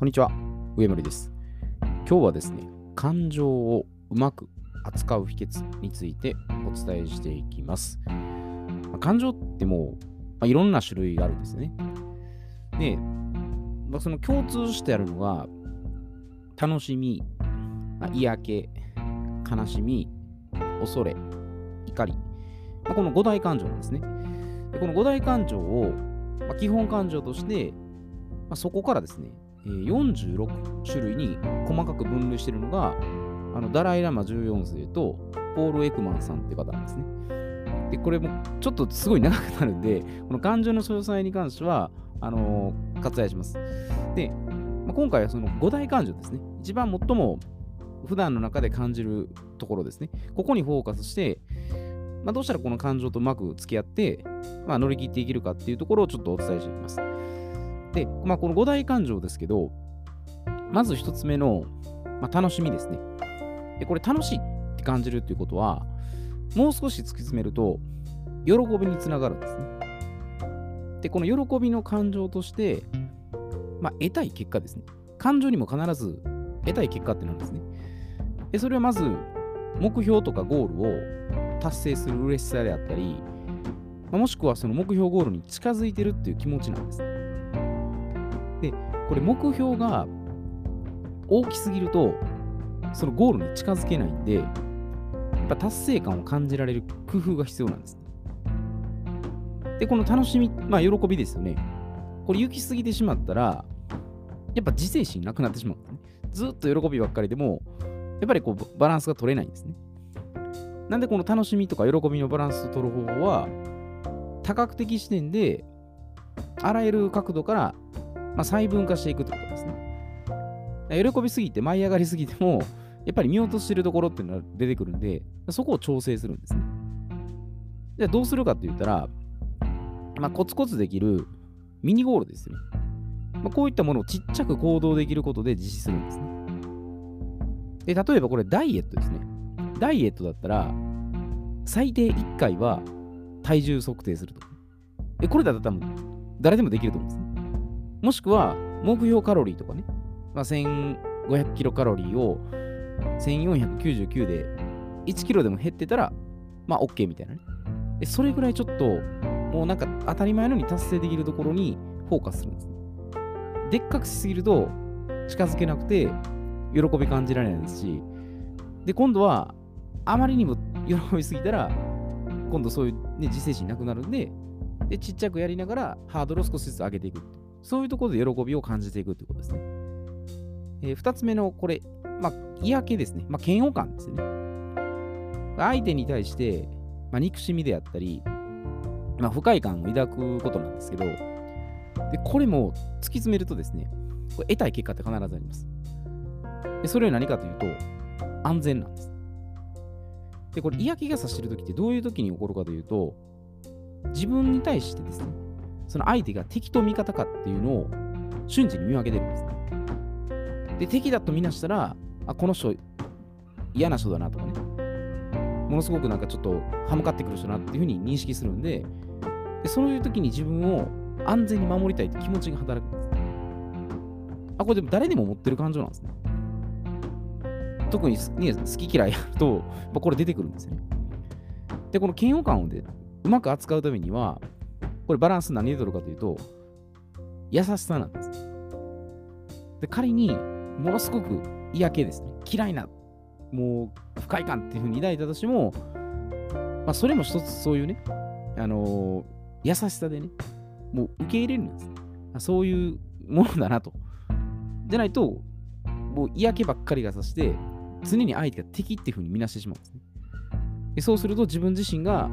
こんにちは、上森です。今日はですね、感情をうまく扱う秘訣についてお伝えしていきます。まあ感情ってもう、まあいろんな種類があるんですね。で、まあその共通してあるのが、楽しみ、まあ嫌気、悲しみ、恐れ、怒り、まあこの五大感情なんですね。でこの五大感情を、まあ基本感情として、まあ、そこからですね、46種類に細かく分類しているのが、あのダライ・ラマ14世とポール・エクマンさんって方なんですね。で、これもちょっとすごい長くなるんで、この感情の詳細に関しては、あのー割愛します。で、まあ、今回はその五大感情ですね。一番最も普段の中で感じるところですね。ここにフォーカスして、まあ、どうしたらこの感情とうまく付き合って、まあ、乗り切っていけるかっていうところをちょっとお伝えしていきます。で、まあ、この五大感情ですけど、まず一つ目の、まあ、楽しみですね。で、これ楽しいって感じるっていうことは、もう少し突き詰めると、喜びにつながるんですね。で、この喜びの感情として、まあ、得たい結果ですね。感情にも必ず得たい結果ってなんですね。で、それはまず、目標とかゴールを達成する嬉しさであったり、まあもしくはその目標ゴールに近づいてるっていう気持ちなんです。これ目標が大きすぎると、そのゴールに近づけないんで、やっぱ達成感を感じられる工夫が必要なんです。で、この楽しみ、まあ喜びですよね。これ行き過ぎてしまったら、やっぱ自制心なくなってしまうんですね。ずっと喜びばっかりでも、やっぱりこうバランスが取れないんですね。なんでこの楽しみとか喜びのバランスを取る方法は、多角的視点で、あらゆる角度から、まあ、細分化していくってことですね。喜びすぎて、舞い上がりすぎても、やっぱり見落としてるところっていうのが出てくるんで、そこを調整するんですね。じゃあどうするかって言ったら、まあ、コツコツできるミニゴールですよね。まあ、こういったものをちっちゃく行動できることで実施するんですね。で、例えばこれダイエットですね。ダイエットだったら、最低1回は体重測定すると。で、これだったら多分誰でもできると思うんですね。もしくは、目標カロリーとかね、まあ、1500キロカロリーを1499で1キロでも減ってたら、まあ OK みたいなね。それぐらいちょっと、もうなんか当たり前のように達成できるところにフォーカスするんですね。でっかくしすぎると近づけなくて喜び感じられないですし、で、今度はあまりにも喜びすぎたら、今度そういう、ね、自制心なくなるんで、で、ちっちゃくやりながらハードルを少しずつ上げていく。そういうところで喜びを感じていくってことですね。えー二つ目のこれ、まあ、嫌気ですね。まあ、嫌悪感ですね。相手に対して、まあ、憎しみであったり、まあ、不快感を抱くことなんですけど、でこれも突き詰めるとですね、これ得たい結果って必ずあります。でそれは何かというと、安全なんです。で、これ嫌気がさしてるときってどういうときに起こるかというと、自分に対してですね、その相手が敵と味方かっていうのを瞬時に見分けてるんです。で、敵だとみなしたら、あ、この人嫌な人だなとかね、ものすごくなんかちょっと歯向かってくる人だなっていうふうに認識するんで、でそういう時に自分を安全に守りたいって気持ちが働くんです。あ、これでも誰でも持ってる感情なんですね。特に、好き嫌いやると、これ出てくるんですよね。で、この嫌悪感をでうまく扱うためには、これバランス何で取るかというと、優しさなんです。で、仮にものすごく嫌気ですね。嫌いな、もう不快感っていうふうに抱いたとしても、まあ、それも一つそういうね、あのー優しさでね、もう受け入れるんです。あそういうものだなと。じゃないと、もう嫌気ばっかりがさして、常に相手が敵っていうふうに見なしてしまうんですね。でそうすると自分自身が、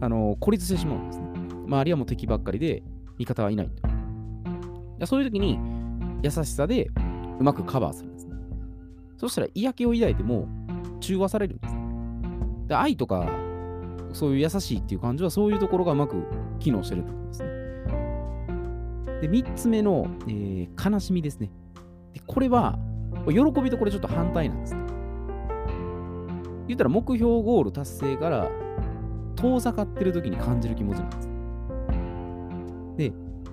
あのー孤立してしまうんですね。周りはもう敵ばっかりで、味方はいないと。そういう時に、優しさでうまくカバーするんですね。そしたら嫌気を抱いても中和されるんですね。で愛とか、そういう優しいっていう感じはそういうところがうまく機能してるってことですね。で、3つ目の、えー悲しみですね。でこれは、喜びとこれちょっと反対なんですね。言ったら目標ゴール達成から遠ざかってる時に感じる気持ちなんです。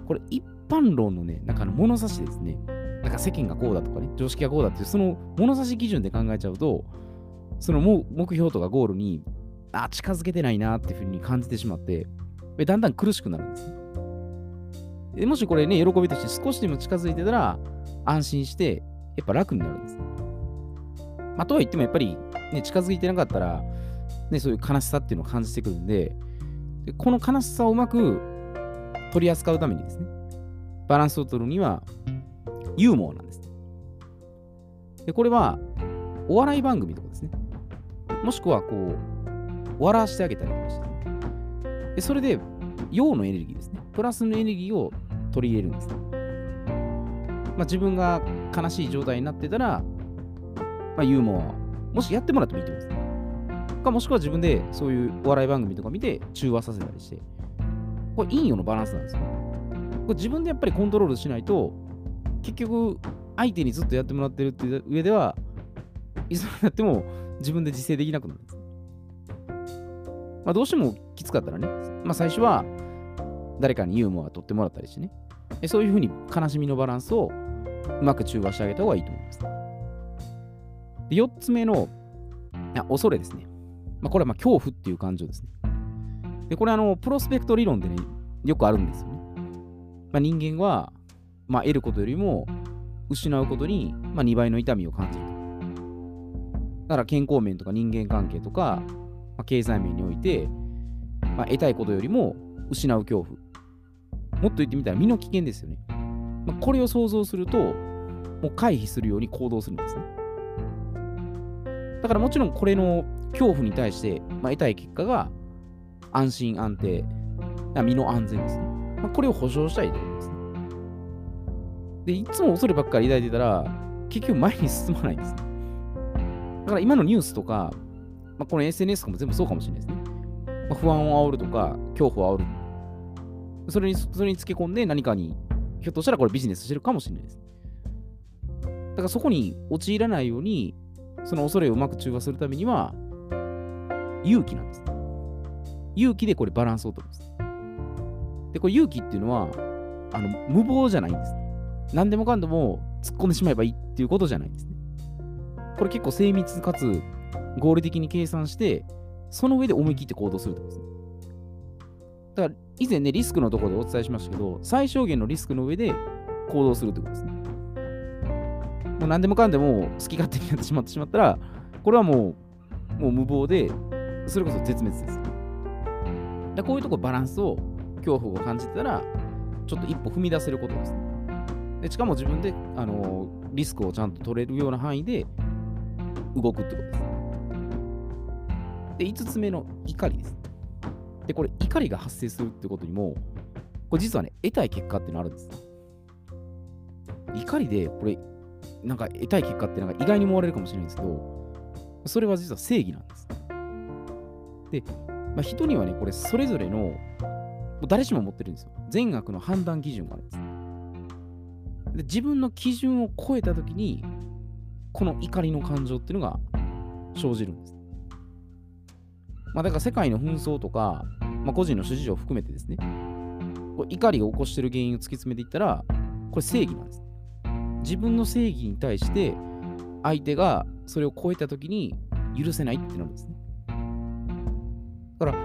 これ一般論のね、中の物差しですね。なんか世間がこうだとかね、常識がこうだっていう、その物差し基準で考えちゃうと、その目標とかゴールに、あ、近づけてないなっていうふうに感じてしまって、だんだん苦しくなるんですね。もしこれね、喜びとして少しでも近づいてたら、安心して、やっぱ楽になるんです。まあ、とは言ってもやっぱり、ね、近づいてなかったら、ね、そういう悲しさっていうのを感じてくるんで、でこの悲しさをうまく取り扱うためにですね、バランスを取るには、ユーモアなんです。で、これは、お笑い番組とかですね。もしくは、こう、笑わしてあげたりとかして、で、それで、陽のエネルギーですね。プラスのエネルギーを取り入れるんです、ね。まあ、自分が悲しい状態になってたら、まあ、ユーモア、もしやってもらってもいいと思いますね。か、もしくは自分でそういうお笑い番組とか見て中和させたりして、これ陰陽のバランスなんですよ。これ自分でやっぱりコントロールしないと、結局、相手にずっとやってもらってるっていう上では、いつまでやっても自分で自制できなくなるんです。まあ、どうしてもきつかったらね、まあ、最初は誰かにユーモア取ってもらったりしてね、そういうふうに悲しみのバランスをうまく中和してあげた方がいいと思います。で4つ目の恐れですね。まあ、これはま恐怖っていう感情ですね。で、これあの、プロスペクト理論でね、よくあるんですよね。まあ、人間は、まあ、得ることよりも失うことに、まあ、2倍の痛みを感じると。だから健康面とか人間関係とか、まあ、経済面において、まあ、得たいことよりも失う恐怖。もっと言ってみたら身の危険ですよね。まあ、これを想像すると、もう回避するように行動するんですね。だからもちろんこれの恐怖に対して、まあ、得たい結果が安心安定、身の安全ですね。まあ、これを保証したいと思いうことですね。で、いつも恐ればっかり抱いてたら、結局前に進まないんですね。だから今のニュースとか、まあ、この SNS とかも全部そうかもしれないですね。まあ、不安を煽るとか、恐怖を煽る。それに、それにつけ込んで何かに、ひょっとしたらこれビジネスしてるかもしれないです。だからそこに陥らないように、その恐れをうまく中和するためには、勇気なんです。勇気でこれバランスを取るんです。で、これ勇気っていうのは、あの無謀じゃないんです。何でもかんでも突っ込んでしまえばいいっていうことじゃないんですね。これ結構精密かつ合理的に計算して、その上で思い切って行動するってことですね。だから以前ね、リスクのところでお伝えしましたけど、最小限のリスクの上で行動するってことですね。もう何でもかんでも好き勝手になってしまってしまったら、これはもう、もう無謀で、それこそ絶滅です。でこういうとこバランスを、恐怖を感じてたら、ちょっと一歩踏み出せることですね。でしかも自分で、あのリスクをちゃんと取れるような範囲で動くってことです。で、5つ目の怒りです。で、これ、怒りが発生するってことにも、これ実はね、得たい結果っていうのあるんです。怒りで、これ、なんか得たい結果ってなんか意外に思われるかもしれないんですけど、それは実は正義なんです。で、まあ、人にはね、これそれぞれの、誰しも持ってるんですよ。善悪の判断基準があるんです。で自分の基準を超えたときに、この怒りの感情っていうのが生じるんです。まあ、だから世界の紛争とか、まあ、個人の諸事情を含めてですね、こ怒りを起こしてる原因を突き詰めていったら、これ正義なんです。自分の正義に対して相手がそれを超えた時に許せないってなるんですね。だから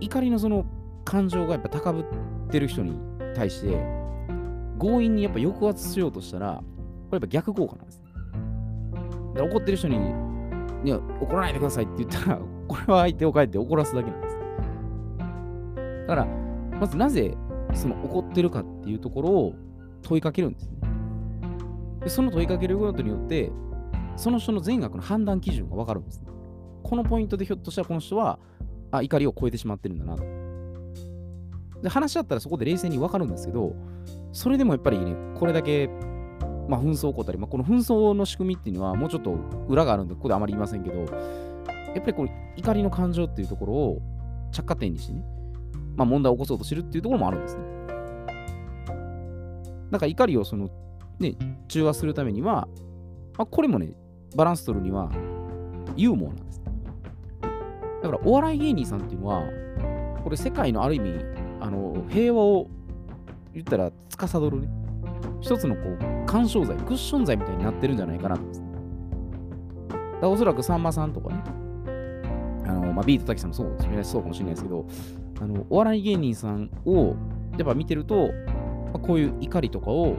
怒りのその感情がやっぱ高ぶってる人に対して強引にやっぱ抑圧しようとしたらこれやっぱ逆効果なんです。だ怒ってる人にいや怒らないでくださいって言ったら これは相手を変えて怒らすだけなんです。だからまずなぜその怒ってるかっていうところを問いかけるんですね。でその問いかけることによって、その人の善悪の判断基準が分かるんです、ね。このポイントでひょっとしたらこの人は、あ、怒りを超えてしまってるんだなと。で、話し合ったらそこで冷静に分かるんですけど、それでもやっぱりね、これだけ、まあ、紛争起こったり、まあ、この紛争の仕組みっていうのはもうちょっと裏があるんで、ここであまり言いませんけど、やっぱりこの怒りの感情っていうところを着火点にしてね、まあ、問題を起こそうとしてるっていうところもあるんですね。だから怒りをそのね、中和するためには、まあ、これもね、バランス取るには、ユーモアなんです。だから、お笑い芸人さんっていうのは、これ世界のある意味、あの、平和を言ったら司るね、一つのこう干渉剤、クッション剤みたいになってるんじゃないかなと。だらおそらくさんまさんとかね、あのまあ、ビートたきさんもそうそうかもしれないですけど、あのお笑い芸人さんをやっぱ見てると、まあ、こういう怒りとかを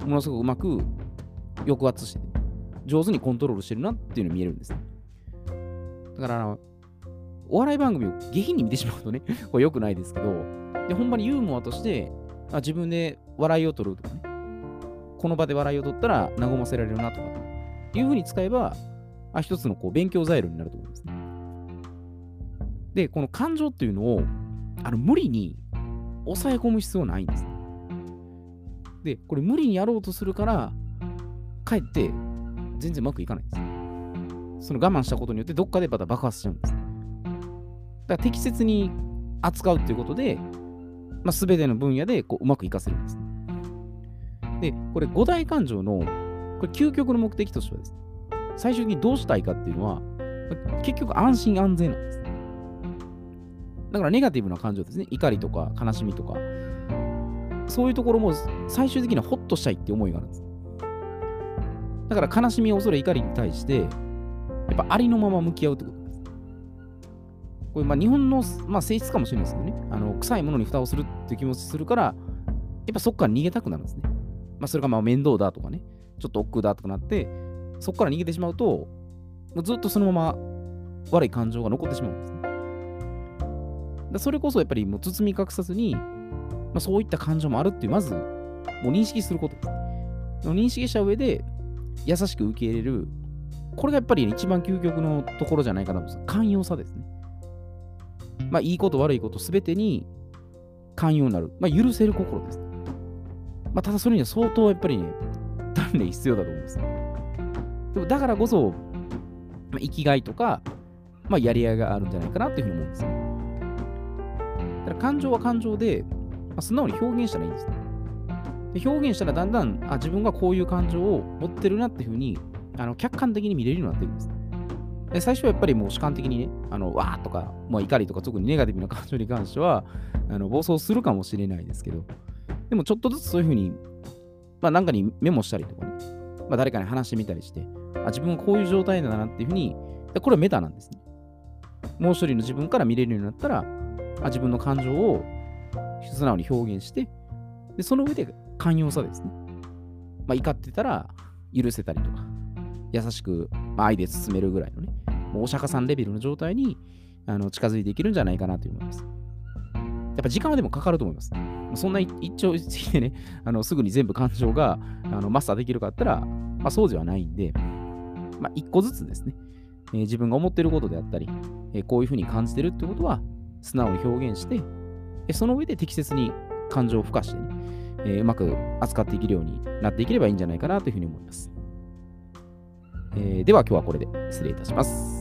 ものすごくうまく抑圧して、上手にコントロールしてるなっていうのが見えるんですね。だから、お笑い番組を下品に見てしまうとね、これ良くないですけど、で、ほんまにユーモアとして、あ自分で笑いを取るとかね、この場で笑いを取ったら和ませられるなとか、いうふうに使えば、あ一つのこう勉強材料になると思うんですね。で、この感情っていうのを、あの無理に抑え込む必要ないんです。で、これ無理にやろうとするから、かえって全然うまくいかないんです。その我慢したことによってどっかでまた爆発しちゃうんです。だから適切に扱うっていうことで、まあ、全ての分野でこううまくいかせるんです。で、これ五大感情のこれ究極の目的としてはです、ね、最終的にどうしたいかっていうのは、結局安心安全なんです。ねだからネガティブな感情ですね。怒りとか悲しみとか。そういうところも最終的にはホッとしたいって思いがあるんです。だから悲しみ、恐れ、怒りに対して、やっぱありのまま向き合うってこと。これまあ日本の、まあ、性質かもしれないですけどね。あの臭いものに蓋をするっていう気持ちするから、やっぱそこから逃げたくなるんですね。まあそれがまあ面倒だとかね、ちょっと億劫だとかなって、そこから逃げてしまうと、もうずっとそのまま悪い感情が残ってしまうんですね。だそれこそやっぱりもう包み隠さずに、まあ、そういった感情もあるっていう、まず、もう認識することです。認識した上で、優しく受け入れる、これがやっぱり一番究極のところじゃないかなと思います。寛容さですね。まあ、いいこと悪いことすべてに寛容になる。まあ、許せる心です。まあ、ただそれには相当やっぱりね、鍛錬必要だと思います。でもだからこそ、まあ、生きがいとか、まあ、やりがいがあるんじゃないかなっていうふうに思うんですよ。だから感情は感情で、まあ、素直に表現したらいいんです。で表現したらだんだんあ自分がこういう感情を持ってるなっていうふうにあの客観的に見れるようになってるんです。で最初はやっぱりもう主観的にね、あのわーとか、まあ、怒りとか特にネガティブな感情に関してはあの暴走するかもしれないですけど、でもちょっとずつそういうふうに、まあ、なんかにメモしたりとかね、まあ、誰かに話してみたりして、あ自分はこういう状態だなっていうふうに、これはメタなんですね。もう一人の自分から見れるようになったら、あ自分の感情を素直に表現して、でその上で寛容さですね。まあ、怒ってたら許せたりとか、優しく、まあ、愛で包めるぐらいのね、お釈迦さんレベルの状態にあの近づいていけるんじゃないかなと思います。やっぱ時間はでもかかると思います。そんな一朝一夕でね、あのすぐに全部感情があのマスターできるかって言ったら、まあ、そうではないんで、まあ、一個ずつですね、えー、自分が思ってることであったり、えー、こういうふうに感じてるってことは、素直に表現して、えその上で適切に感情を付加してね、えー、うまく扱っていけるようになっていければいいんじゃないかなというふうに思います。え、では今日はこれで失礼いたします。